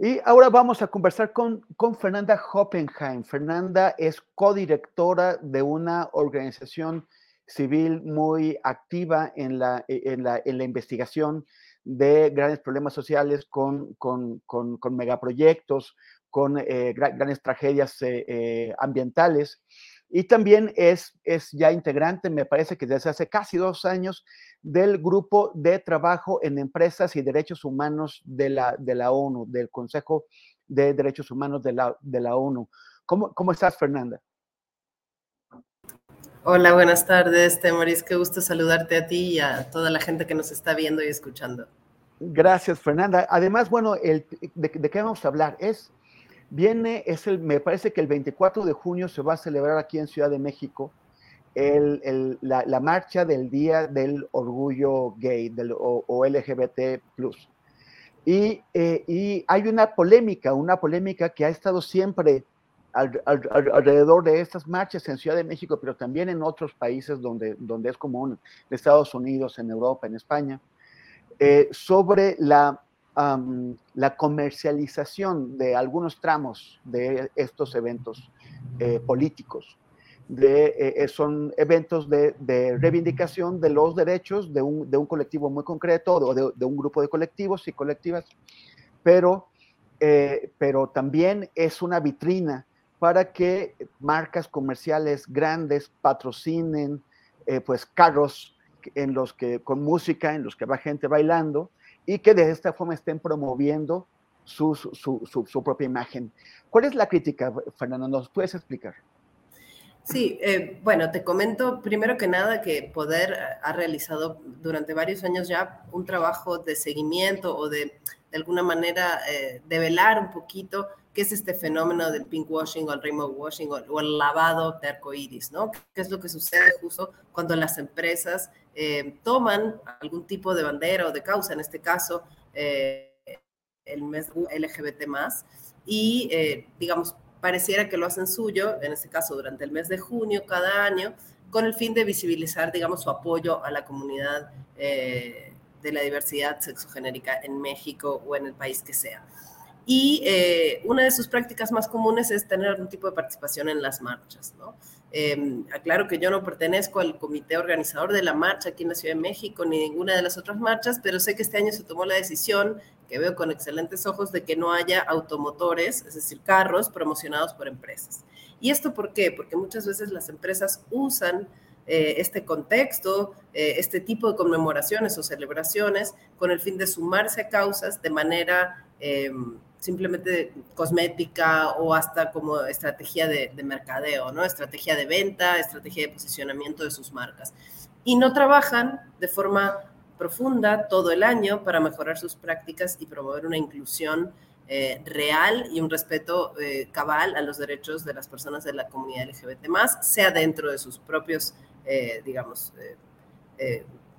Y ahora vamos a conversar con, con Fernanda Hoppenheim. Fernanda es codirectora de una organización civil muy activa en la, en la, en la investigación de grandes problemas sociales con, con, con, con megaproyectos, con eh, grandes tragedias eh, eh, ambientales. Y también es, es ya integrante, me parece que desde hace casi dos años, del Grupo de Trabajo en Empresas y Derechos Humanos de la, de la ONU, del Consejo de Derechos Humanos de la, de la ONU. ¿Cómo, ¿Cómo estás, Fernanda? Hola, buenas tardes, Temoris. Qué gusto saludarte a ti y a toda la gente que nos está viendo y escuchando. Gracias, Fernanda. Además, bueno, el, de, de, qué vamos a hablar? Es, viene, es el, me parece que el 24 de junio se va a celebrar aquí en Ciudad de México el, el, la, la, marcha del Día del Orgullo Gay del, o, o LGBT. Y, eh, y, hay una polémica, una polémica que ha estado siempre al, al, alrededor de estas marchas en Ciudad de México, pero también en otros países donde, donde es común, en Estados Unidos, en Europa, en España, eh, sobre la, la comercialización de algunos tramos de estos eventos eh, políticos de, eh, son eventos de, reivindicación de los derechos de un, de un colectivo muy concreto o de, de, un grupo de colectivos y colectivas, pero, eh, pero también es una vitrina para que marcas comerciales grandes patrocinen eh, pues carros en los que con música, en los que va gente bailando y que de esta forma estén promoviendo su, su, propia imagen. ¿Cuál es la crítica, Fernando? ¿Nos puedes explicar? Sí, eh, bueno, te comento primero que nada que Poder ha realizado durante varios años ya un trabajo de seguimiento o de, de alguna manera, eh, develar un poquito qué es este fenómeno del pinkwashing o el rainbow washing o, el lavado de arcoíris, ¿no? ¿Qué es lo que sucede justo cuando las empresas eh, toman algún tipo de bandera o de causa, en este caso, eh, el mes LGBT y, eh, digamos, pareciera que lo hacen suyo, en este caso durante el mes de junio cada año, con el fin de visibilizar, digamos, su apoyo a la comunidad de la diversidad sexogenérica en México o en el país que sea. Y eh, una de sus prácticas más comunes es tener algún tipo de participación en las marchas, ¿no? Eh, aclaro que yo no pertenezco al comité organizador de la marcha aquí en la Ciudad de México ni ninguna de las otras marchas, pero sé que este año se tomó la decisión que veo con excelentes ojos de que no haya automotores, es decir, carros promocionados por empresas. ¿Y esto por qué? Porque muchas veces las empresas usan eh, este contexto, eh, este tipo de conmemoraciones o celebraciones con el fin de sumarse a causas de manera eh, simplemente cosmética o hasta como estrategia de, de, mercadeo, ¿no? Estrategia de venta, estrategia de posicionamiento de sus marcas. Y no trabajan de forma profunda todo el año para mejorar sus prácticas y promover una inclusión eh, real y un respeto eh, cabal a los derechos de las personas de la comunidad LGBT sea dentro de sus propios, eh, digamos,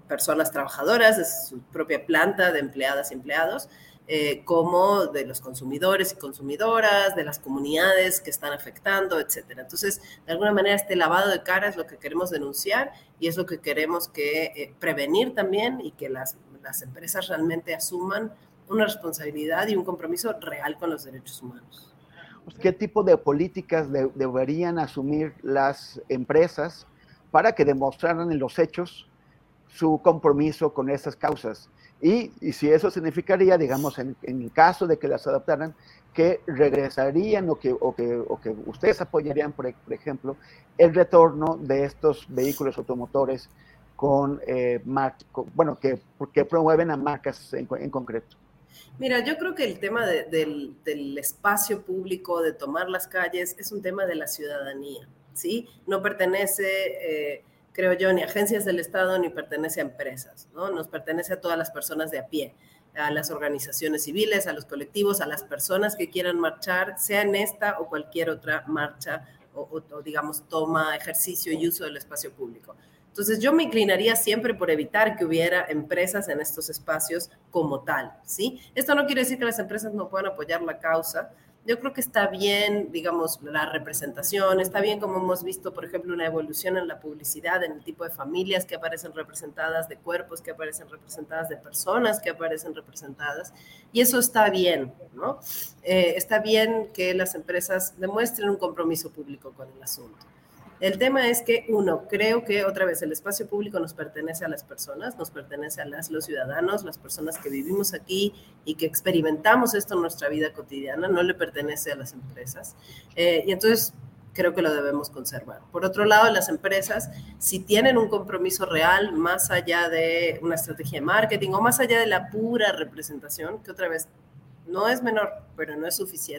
personas trabajadoras, de su propia planta de empleadas y empleados, eh, como de los consumidores y consumidoras, de las comunidades que están afectando, etcétera. Entonces, de alguna manera, este lavado de cara es lo que queremos denunciar y es lo que queremos que eh, prevenir también y que las, las empresas realmente asuman una responsabilidad y un compromiso real con los derechos humanos. pues, qué tipo de políticas deberían asumir las empresas para que demostraran en los hechos su compromiso con esas causas. Y, si eso significaría, digamos, en, el caso de que las adoptaran, que regresarían o que, o que, o que ustedes apoyarían, por, ejemplo, el retorno de estos vehículos automotores con, eh, bueno, que, que promueven a marcas en, concreto. Mira, yo creo que el tema del, del, espacio público, de tomar las calles, es un tema de la ciudadanía, ¿sí? No pertenece... Eh, creo yo, ni agencias del Estado ni pertenece a empresas, ¿no? Nos pertenece a todas las personas de a pie, a las organizaciones civiles, a los colectivos, a las personas que quieran marchar, sea en esta o cualquier otra marcha o, digamos, toma, ejercicio y uso del espacio público. Entonces yo me inclinaría siempre por evitar que hubiera empresas en estos espacios como tal, ¿sí? Esto no quiere decir que las empresas no puedan apoyar la causa, yo creo que está bien, digamos, la representación, está bien como hemos visto, por ejemplo, una evolución en la publicidad, en el tipo de familias que aparecen representadas, de cuerpos que aparecen representadas, de personas que aparecen representadas, y eso está bien, ¿no? Eh, está bien que las empresas demuestren un compromiso público con el asunto. El tema es que, uno, creo que otra vez el espacio público nos pertenece a las personas, nos pertenece a las, los ciudadanos, las personas que vivimos aquí y que experimentamos esto en nuestra vida cotidiana, no le pertenece a las empresas. Eh, y entonces creo que lo debemos conservar. Por otro lado, las empresas, si tienen un compromiso real, más allá de una estrategia de marketing o más allá de la pura representación, que otra vez no es menor, pero no es suficiente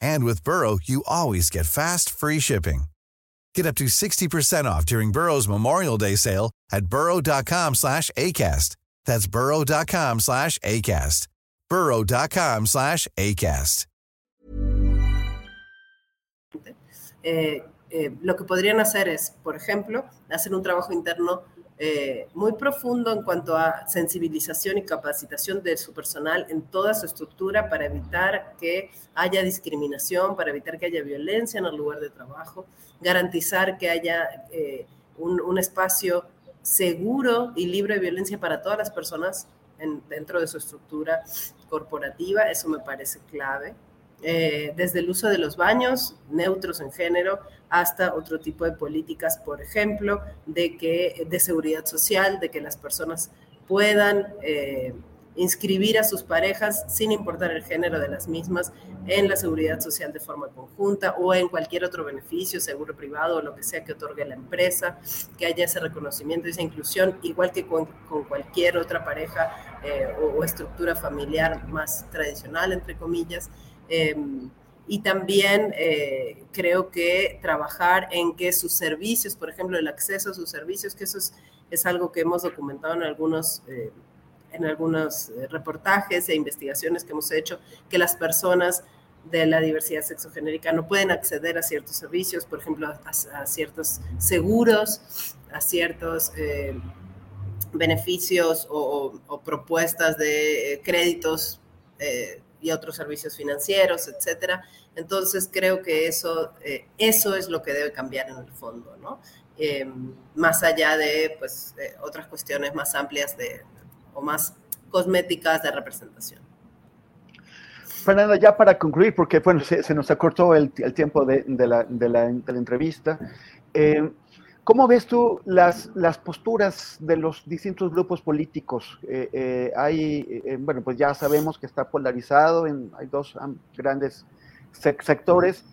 And with Burrow, you always get fast, free shipping. Get up to 60% off during Burrow's Memorial Day sale at burrow.com slash ACAST. That's burrow.com slash ACAST. burrow.com slash ACAST. Eh, eh, lo que podrían hacer es, por ejemplo, hacer un trabajo interno Eh, muy profundo en cuanto a sensibilización y capacitación de su personal en toda su estructura para evitar que haya discriminación, para evitar que haya violencia en el lugar de trabajo, garantizar que haya eh, un, espacio seguro y libre de violencia para todas las personas dentro de su estructura corporativa, eso me parece clave. Eh, desde el uso de los baños neutros en género hasta otro tipo de políticas, por ejemplo, de, que, de seguridad social, de que las personas puedan eh, inscribir a sus parejas sin importar el género de las mismas en la seguridad social de forma conjunta o en cualquier otro beneficio, seguro privado o lo que sea que otorgue la empresa, que haya ese reconocimiento esa inclusión, igual que con, cualquier otra pareja eh, o, estructura familiar más tradicional, entre comillas. Em, y también eh, creo que trabajar en que sus servicios, por ejemplo, el acceso a sus servicios, que eso es, es algo que hemos documentado en algunos, eh, en algunos eh, reportajes e investigaciones que hemos hecho, que las personas de la diversidad sexogenérica no pueden acceder a ciertos servicios, por ejemplo, a, ciertos seguros, a ciertos beneficios o, o, propuestas de créditos y otros servicios financieros, etcétera. Entonces creo que eso, eh, eso es lo que debe cambiar en el fondo, ¿no? Eh, más allá de pues, otras cuestiones más amplias de, o más cosméticas de representación. Fernanda, ya para concluir, porque bueno, se, nos acortó el, tiempo de, de, la, de, la, entrevista, eh, ¿Cómo ves tú las, las posturas de los distintos grupos políticos? Eh, eh, hay, eh, bueno, pues ya sabemos que está polarizado, en, hay dos grandes sectores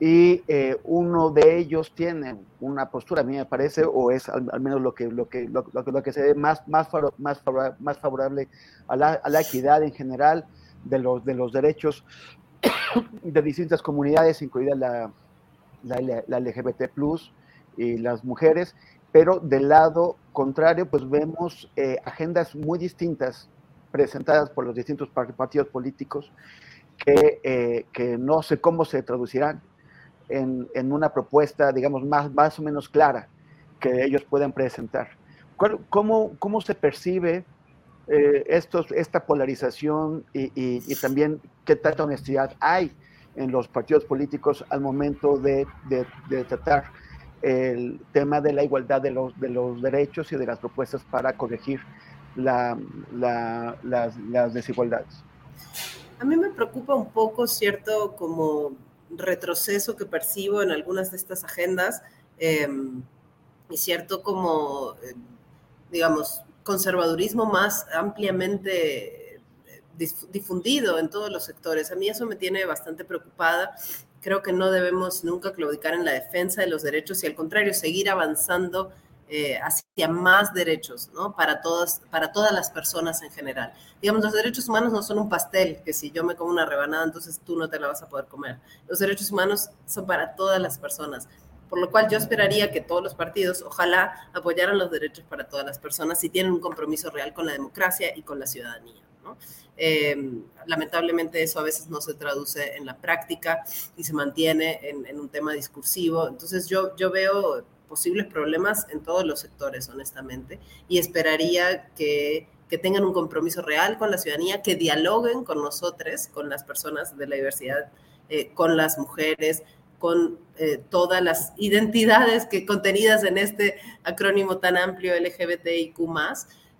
y uno de ellos tiene una postura, a mí me parece, o es al, menos lo que, lo que, lo, que se ve más, más, más, favorable, a la, la, equidad en general, de los, de los derechos de distintas comunidades, incluida la, la, LGBT y las mujeres, pero del lado contrario, pues vemos eh, agendas muy distintas presentadas por los distintos partidos políticos que, eh, que no sé cómo se traducirán en, en, una propuesta, digamos, más, más o menos clara que ellos puedan presentar. ¿Cómo, cómo se percibe eh, estos, esta polarización y, y, también qué tanta honestidad hay en los partidos políticos al momento de, de, de tratar el tema de la igualdad de los, de los derechos y de las propuestas para corregir la, la, las, desigualdades. A mí me preocupa un poco, cierto, como retroceso que percibo en algunas de estas agendas eh, y cierto como, eh, digamos, conservadurismo más ampliamente eh, difundido en todos los sectores. A mí eso me tiene bastante preocupada creo que no debemos nunca claudicar en la defensa de los derechos y al contrario, seguir avanzando eh, hacia más derechos, ¿no? Para todas, para todas las personas en general. Digamos, los derechos humanos no son un pastel, que si yo me como una rebanada, entonces tú no te la vas a poder comer. Los derechos humanos son para todas las personas. Por lo cual yo esperaría que todos los partidos, ojalá, apoyaran los derechos para todas las personas si tienen un compromiso real con la democracia y con la ciudadanía. Eh, lamentablemente eso a veces no se traduce en la práctica y se mantiene en, un tema discursivo. Entonces yo, yo veo posibles problemas en todos los sectores, honestamente, y esperaría que, que tengan un compromiso real con la ciudadanía, que dialoguen con nosotros, con las personas de la diversidad, eh, con las mujeres, con eh, todas las identidades que contenidas en este acrónimo tan amplio LGBTIQ+,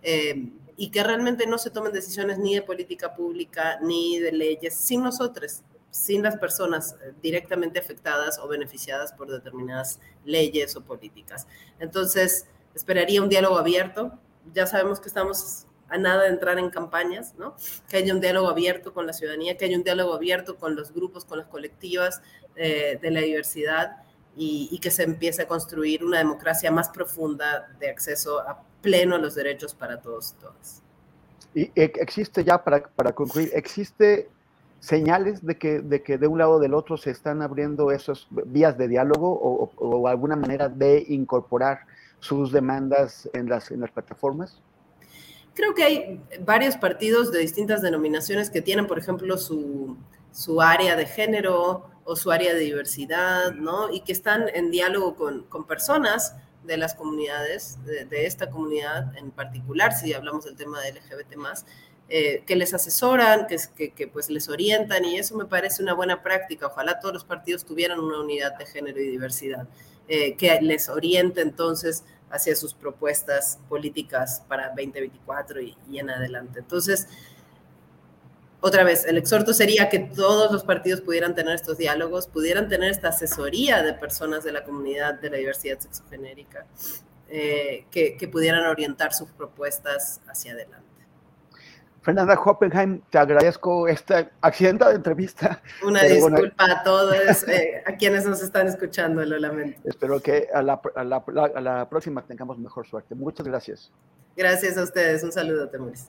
eh, y que realmente no se tomen decisiones ni de política pública ni de leyes sin nosotros, sin las personas eh, directamente afectadas o beneficiadas por determinadas leyes o políticas. Entonces, esperaría un diálogo abierto. Ya sabemos que estamos a nada de entrar en campañas, ¿no? Que haya un diálogo abierto con la ciudadanía, que haya un diálogo abierto con los grupos, con las colectivas eh, de la diversidad y, y, que se empiece a construir una democracia más profunda de acceso a pleno los derechos para todos y todas. Y e, existe ya, para, para concluir, existe señales de que, de que de un lado o del otro se están abriendo esas vías de diálogo o, o, alguna manera de incorporar sus demandas en las, en las plataformas? Creo que hay varios partidos de distintas denominaciones que tienen, por ejemplo, su, su área de género o su área de diversidad, ¿no? Y que están en diálogo con, con personas de las comunidades, de, esta comunidad en particular, si hablamos del tema de LGBT más, eh, que les asesoran, que, que, pues les orientan y eso me parece una buena práctica. Ojalá todos los partidos tuvieran una unidad de género y diversidad, eh, que les oriente entonces hacia sus propuestas políticas para 2024 y, y en adelante. Entonces, otra vez, el exhorto sería que todos los partidos pudieran tener estos diálogos, pudieran tener esta asesoría de personas de la comunidad de la diversidad sexogenérica, eh, que, que, pudieran orientar sus propuestas hacia adelante. Fernanda Hoppenheim, te agradezco esta accidentada entrevista. Una disculpa a todos, eh, a quienes nos están escuchando, lo lamento. Espero que a la, a, la, a la, próxima tengamos mejor suerte. Muchas gracias. Gracias a ustedes. Un saludo, Temuris.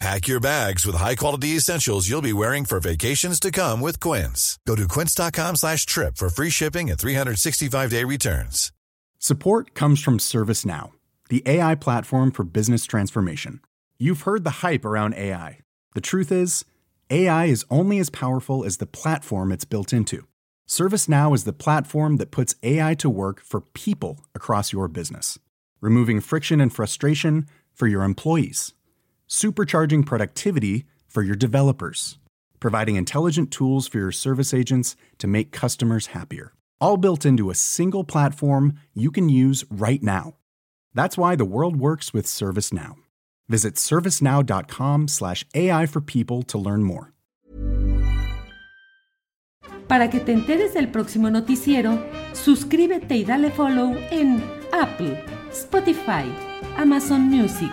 Pack your bags with high-quality essentials you'll be wearing for vacations to come with Quince. Go to quince.com slash trip for free shipping and 365-day returns. Support comes from ServiceNow, the AI platform for business transformation. You've heard the hype around AI. The truth is, AI is only as powerful as the platform it's built into. ServiceNow is the platform that puts AI to work for people across your business, removing friction and frustration for your employees supercharging productivity for your developers, providing intelligent tools for your service agents to make customers happier. All built into a single platform you can use right now. That's why the world works with ServiceNow. Visit servicenow.com/slash AI for people to learn more. Para que te enteres del próximo noticiero, suscríbete y dale follow en Apple, Spotify, Amazon Music,